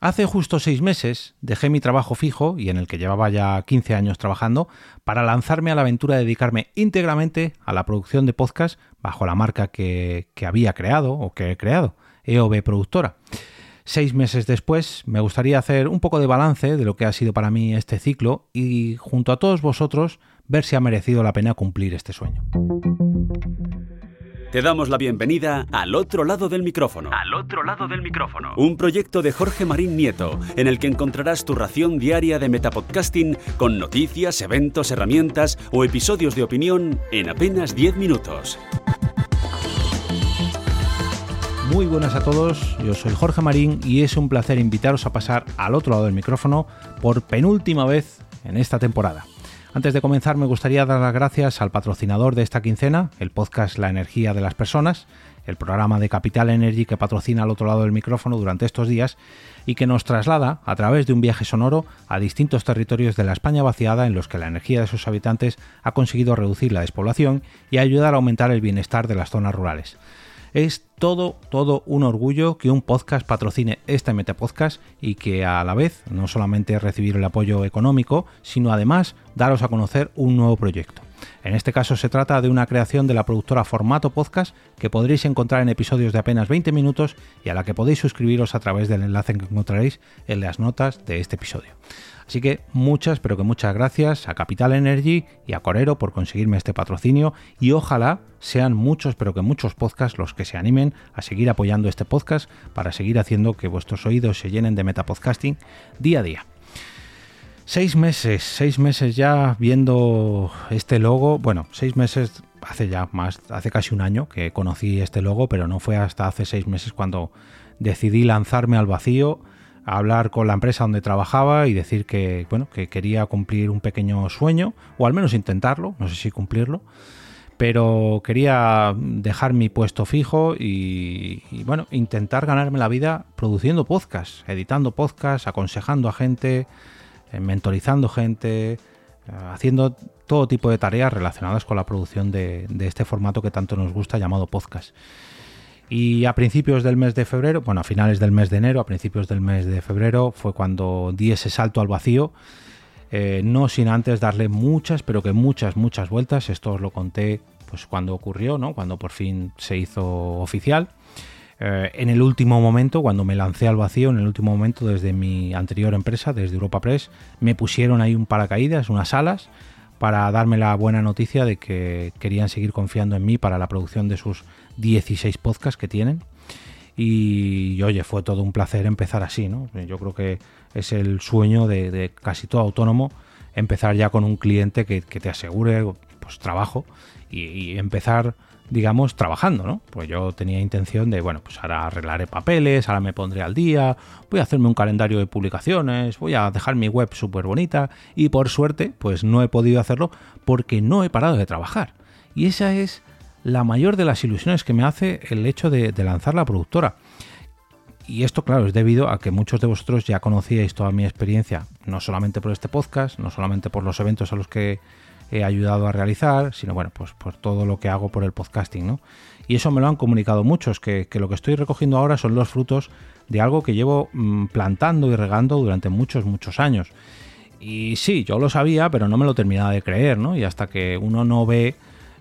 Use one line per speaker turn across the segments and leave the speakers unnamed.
Hace justo seis meses dejé mi trabajo fijo y en el que llevaba ya 15 años trabajando para lanzarme a la aventura de dedicarme íntegramente a la producción de podcast bajo la marca que, que había creado o que he creado, EOB Productora. Seis meses después me gustaría hacer un poco de balance de lo que ha sido para mí este ciclo y junto a todos vosotros ver si ha merecido la pena cumplir este sueño.
Te damos la bienvenida al otro lado del micrófono.
Al otro lado del micrófono.
Un proyecto de Jorge Marín Nieto, en el que encontrarás tu ración diaria de metapodcasting con noticias, eventos, herramientas o episodios de opinión en apenas 10 minutos.
Muy buenas a todos, yo soy Jorge Marín y es un placer invitaros a pasar al otro lado del micrófono por penúltima vez en esta temporada. Antes de comenzar me gustaría dar las gracias al patrocinador de esta quincena, el podcast La Energía de las Personas, el programa de Capital Energy que patrocina al otro lado del micrófono durante estos días y que nos traslada a través de un viaje sonoro a distintos territorios de la España vaciada en los que la energía de sus habitantes ha conseguido reducir la despoblación y ayudar a aumentar el bienestar de las zonas rurales. Es todo, todo un orgullo que un podcast patrocine este Metapodcast y que a la vez no solamente recibir el apoyo económico, sino además daros a conocer un nuevo proyecto. En este caso se trata de una creación de la productora Formato Podcast que podréis encontrar en episodios de apenas 20 minutos y a la que podéis suscribiros a través del enlace que encontraréis en las notas de este episodio. Así que muchas, pero que muchas gracias a Capital Energy y a Corero por conseguirme este patrocinio y ojalá sean muchos, pero que muchos podcasts los que se animen a seguir apoyando este podcast para seguir haciendo que vuestros oídos se llenen de metapodcasting día a día. Seis meses, seis meses ya viendo este logo. Bueno, seis meses hace ya más, hace casi un año que conocí este logo, pero no fue hasta hace seis meses cuando decidí lanzarme al vacío hablar con la empresa donde trabajaba y decir que, bueno, que quería cumplir un pequeño sueño, o al menos intentarlo, no sé si cumplirlo, pero quería dejar mi puesto fijo y, bueno, intentar ganarme la vida produciendo podcasts, editando podcasts, aconsejando a gente, mentorizando gente, eh, haciendo todo tipo de tareas relacionadas con la producción de, de este formato que tanto nos gusta llamado podcast. Y a principios del mes de febrero, bueno, a finales del mes de enero, a principios del mes de febrero, fue cuando di ese salto al vacío, eh, no sin antes darle muchas, pero que muchas, muchas vueltas. Esto os lo conté pues cuando ocurrió, ¿no? Cuando por fin se hizo oficial. Eh, en el último momento, cuando me lancé al vacío, en el último momento desde mi anterior empresa, desde Europa Press, me pusieron ahí un paracaídas, unas alas, para darme la buena noticia de que querían seguir confiando en mí para la producción de sus 16 podcasts que tienen. Y, oye, fue todo un placer empezar así, ¿no? Yo creo que es el sueño de, casi todo autónomo empezar ya con un cliente que, te asegure pues trabajo y, empezar digamos, trabajando, ¿no? Pues yo tenía intención de, bueno, pues ahora arreglaré papeles, ahora me pondré al día, voy a hacerme un calendario de publicaciones, voy a dejar mi web súper bonita y por suerte, pues no he podido hacerlo porque no he parado de trabajar. Y esa es la mayor de las ilusiones que me hace el hecho de, lanzar la productora. Y esto, claro, es debido a que muchos de vosotros ya conocíais toda mi experiencia, no solamente por este podcast, no solamente por los eventos a los que he ayudado a realizar, sino bueno, pues por todo lo que hago por el podcasting, ¿no? Y eso me lo han comunicado muchos, que, lo que estoy recogiendo ahora son los frutos de algo que llevo mm, plantando y regando durante muchos, muchos años. Y sí, yo lo sabía, pero no me lo terminaba de creer, ¿no? Y hasta que uno no ve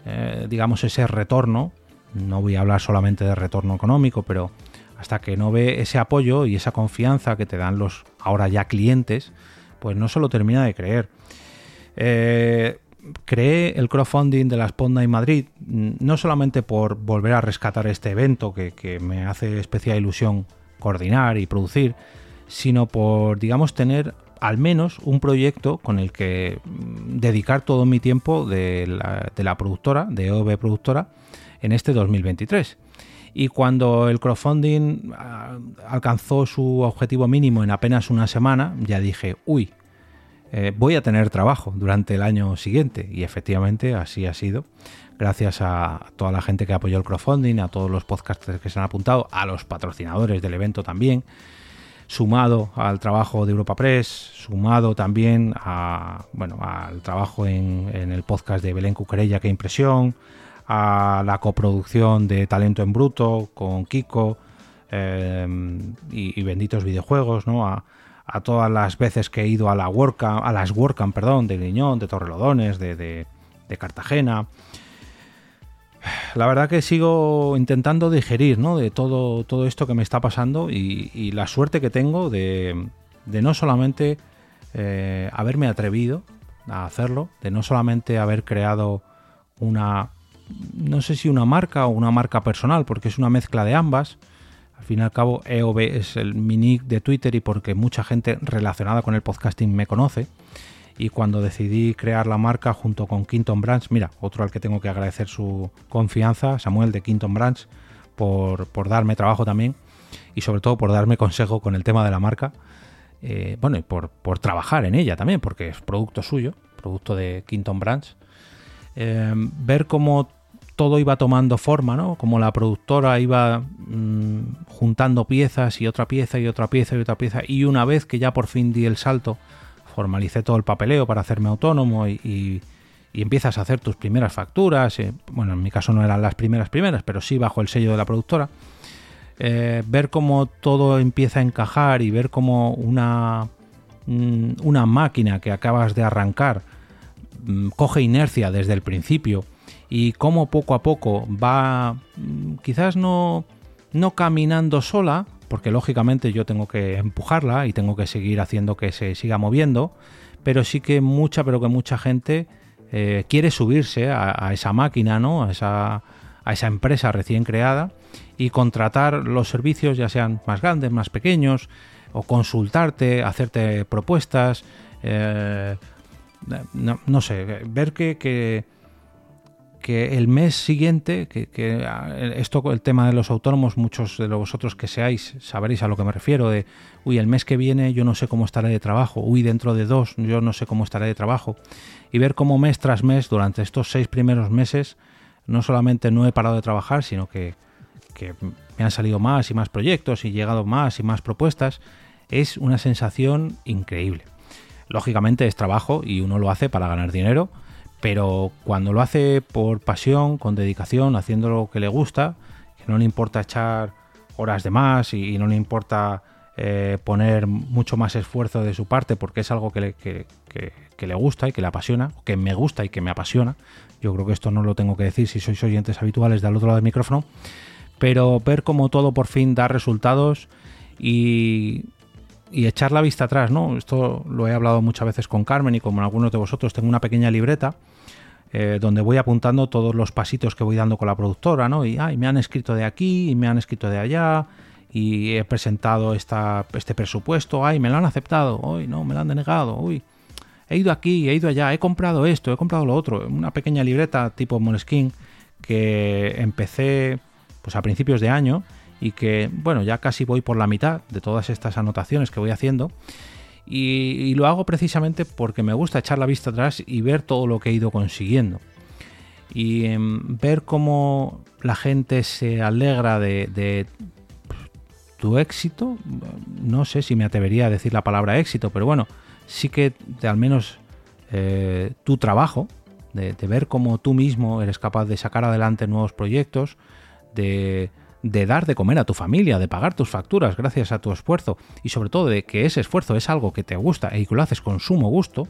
eh, digamos, ese retorno, no voy a hablar solamente de retorno económico, pero hasta que no ve ese apoyo y esa confianza que te dan los ahora ya clientes, pues no se lo termina de creer. Eh, creé el crowdfunding de la Sponda en Madrid, no solamente por volver a rescatar este evento que, me hace especial ilusión coordinar y producir, sino por, digamos, tener al menos un proyecto con el que mm, dedicar todo mi tiempo de la, productora, de OV Productora, en este 2023. Y cuando el crowdfunding ah, alcanzó su objetivo mínimo en apenas una semana, ya dije, uy, eh, voy a tener trabajo durante el año siguiente. Y efectivamente así ha sido. Gracias a toda la gente que apoyó el crowdfunding, a todos los podcasters que se han apuntado, a los patrocinadores del evento también sumado al trabajo de Europa Press, sumado también a, bueno, al trabajo en, el podcast de Belén Cuquerella, que impresión, a la coproducción de Talento en Bruto con Kiko, y, benditos videojuegos, ¿no? A, todas las veces que he ido a la WordCamp, a las WordCamp, perdón, de Griñón, de Torrelodones, de, de, Cartagena. La verdad que sigo intentando digerir, ¿no? De todo, todo esto que me está pasando y, la suerte que tengo de, de no solamente eh, haberme atrevido a hacerlo, de no solamente haber creado una, no sé si una marca o una marca personal, porque es una mezcla de ambas. Al fin y al cabo, EOB es el mi de Twitter y porque mucha gente relacionada con el podcasting me conoce. Y cuando decidí crear la marca junto con Quinton Branch, mira, otro al que tengo que agradecer su confianza, Samuel de Quinton Branch, por, por darme trabajo también y sobre todo por darme consejo con el tema de la marca eh, bueno, y por, trabajar en ella también, porque es producto suyo, producto de Quinton Branch, eh, ver cómo todo iba tomando forma, ¿no? Como la productora iba mm, juntando piezas y otra pieza y otra pieza y otra pieza. Y una vez que ya por fin di el salto, formalicé todo el papeleo para hacerme autónomo y, empiezas a hacer tus primeras facturas. Eh, bueno, en mi caso no eran las primeras primeras, pero sí bajo el sello de la productora. Eh, ver cómo todo empieza a encajar y ver cómo una, mm, una máquina que acabas de arrancar mm, coge inercia desde el principio y cómo poco a poco va mm, quizás no, no caminando sola, porque lógicamente yo tengo que empujarla y tengo que seguir haciendo que se siga moviendo, pero sí que mucha, pero que mucha gente eh, quiere subirse a, esa máquina, ¿no? A esa, a esa empresa recién creada y contratar los servicios, ya sean más grandes, más pequeños, o consultarte, hacerte propuestas, eh, no, sé, ver que, que, el mes siguiente, que, que, esto, el tema de los autónomos, muchos de vosotros que seáis sabréis a lo que me refiero, de, uy, el mes que viene yo no sé cómo estaré de trabajo, uy, dentro de dos yo no sé cómo estaré de trabajo, y ver cómo mes tras mes, durante estos seis primeros meses, no solamente no he parado de trabajar, sino que, me han salido más y más proyectos y llegado más y más propuestas, es una sensación increíble. Lógicamente es trabajo y uno lo hace para ganar dinero, pero cuando lo hace por pasión, con dedicación, haciendo lo que le gusta, que no le importa echar horas de más y, no le importa eh, poner mucho más esfuerzo de su parte porque es algo que le, que, que le gusta y que le apasiona, que me gusta y que me apasiona, yo creo que esto no lo tengo que decir si sois oyentes habituales del otro lado del micrófono. Pero ver cómo todo por fin da resultados y, echar la vista atrás, ¿no? Esto lo he hablado muchas veces con Carmen y con algunos de vosotros. Tengo una pequeña libreta eh, donde voy apuntando todos los pasitos que voy dando con la productora, ¿no? Y me han escrito de aquí y me han escrito de allá y he presentado esta, este presupuesto, ay, me lo han aceptado, hoy no, me lo han denegado, uy he ido aquí, he ido allá, he comprado esto, he comprado lo otro. Una pequeña libreta tipo Moleskine que empecé pues a principios de año y que, bueno, ya casi voy por la mitad de todas estas anotaciones que voy haciendo. Y, lo hago precisamente porque me gusta echar la vista atrás y ver todo lo que he ido consiguiendo. Y em, ver cómo la gente se alegra de, de tu éxito. No sé si me atrevería a decir la palabra éxito, pero bueno, sí que de, al menos eh, tu trabajo, de, ver cómo tú mismo eres capaz de sacar adelante nuevos proyectos, de, dar de comer a tu familia, de pagar tus facturas gracias a tu esfuerzo y sobre todo de que ese esfuerzo es algo que te gusta y que lo haces con sumo gusto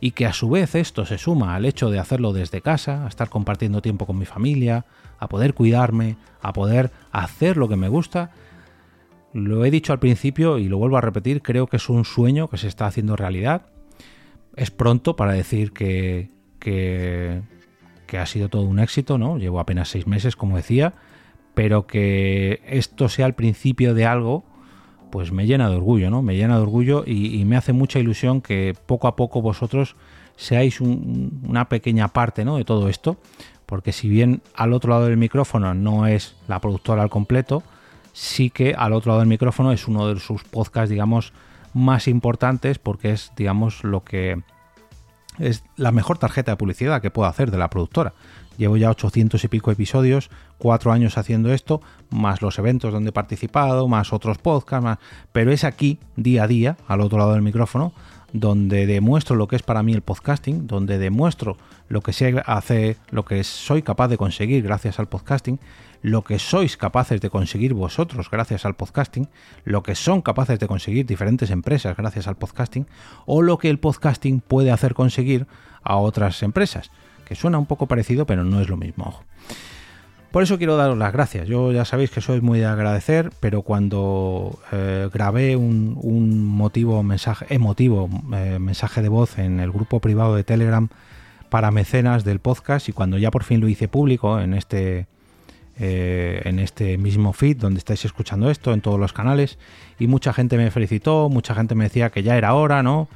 y que a su vez esto se suma al hecho de hacerlo desde casa, a estar compartiendo tiempo con mi familia, a poder cuidarme, a poder hacer lo que me gusta, lo he dicho al principio y lo vuelvo a repetir, creo que es un sueño que se está haciendo realidad. Es pronto para decir que, que, ha sido todo un éxito, ¿no? Llevo apenas seis meses, como decía, pero que esto sea el principio de algo, pues me llena de orgullo, ¿no? Me llena de orgullo y, me hace mucha ilusión que poco a poco vosotros seáis una pequeña parte, ¿no? De todo esto, porque si bien al otro lado del micrófono no es la productora al completo, sí que al otro lado del micrófono es uno de sus podcasts, digamos, más importantes porque es, digamos, lo que es la mejor tarjeta de publicidad que puedo hacer de la productora. Llevo ya 800 y pico episodios, cuatro años haciendo esto, más los eventos donde he participado, más otros podcasts, más... pero es aquí, día a día, al otro lado del micrófono, donde demuestro lo que es para mí el podcasting, donde demuestro lo que se hace, lo que soy capaz de conseguir gracias al podcasting, lo que sois capaces de conseguir vosotros gracias al podcasting, lo que son capaces de conseguir diferentes empresas gracias al podcasting, o lo que el podcasting puede hacer conseguir a otras empresas que suena un poco parecido, pero no es lo mismo. Por eso quiero daros las gracias. Yo ya sabéis que soy muy de agradecer, pero cuando eh, grabé un, motivo, mensaje, emotivo eh, mensaje de voz en el grupo privado de Telegram para mecenas del podcast y cuando ya por fin lo hice público en este eh, en este mismo feed donde estáis escuchando esto, en todos los canales, y mucha gente me felicitó, mucha gente me decía que ya era hora, ¿no?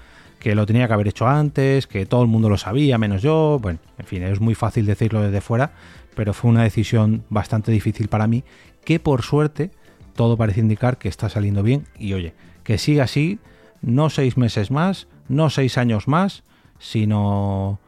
que lo tenía que haber hecho antes, que todo el mundo lo sabía, menos yo. Bueno, en fin, es muy fácil decirlo desde fuera, pero fue una decisión bastante difícil para mí, que por suerte todo parece indicar que está saliendo bien. Y oye, que siga así, no seis meses más, no seis años más, sino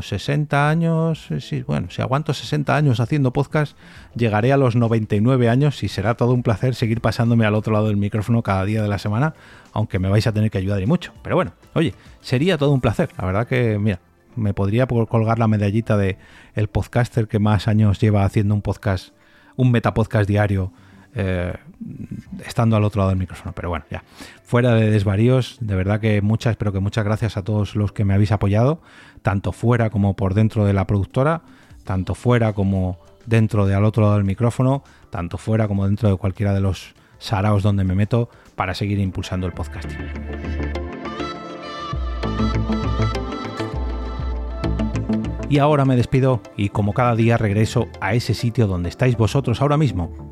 60 años, bueno, si aguanto 60 años haciendo podcast, llegaré a los 99 años y será todo un placer seguir pasándome al otro lado del micrófono cada día de la semana, aunque me vais a tener que ayudar y mucho. Pero bueno, oye, sería todo un placer. La verdad que, mira, me podría colgar la medallita de el podcaster que más años lleva haciendo un podcast, un metapodcast diario eh, estando al otro lado del micrófono. Pero bueno, ya. Fuera de desvaríos, de verdad que muchas, pero que muchas gracias a todos los que me habéis apoyado, tanto fuera como por dentro de la productora, tanto fuera como dentro de al otro lado del micrófono, tanto fuera como dentro de cualquiera de los saraos donde me meto para seguir impulsando el podcasting. Y ahora me despido y como cada día regreso a ese sitio donde estáis vosotros ahora mismo,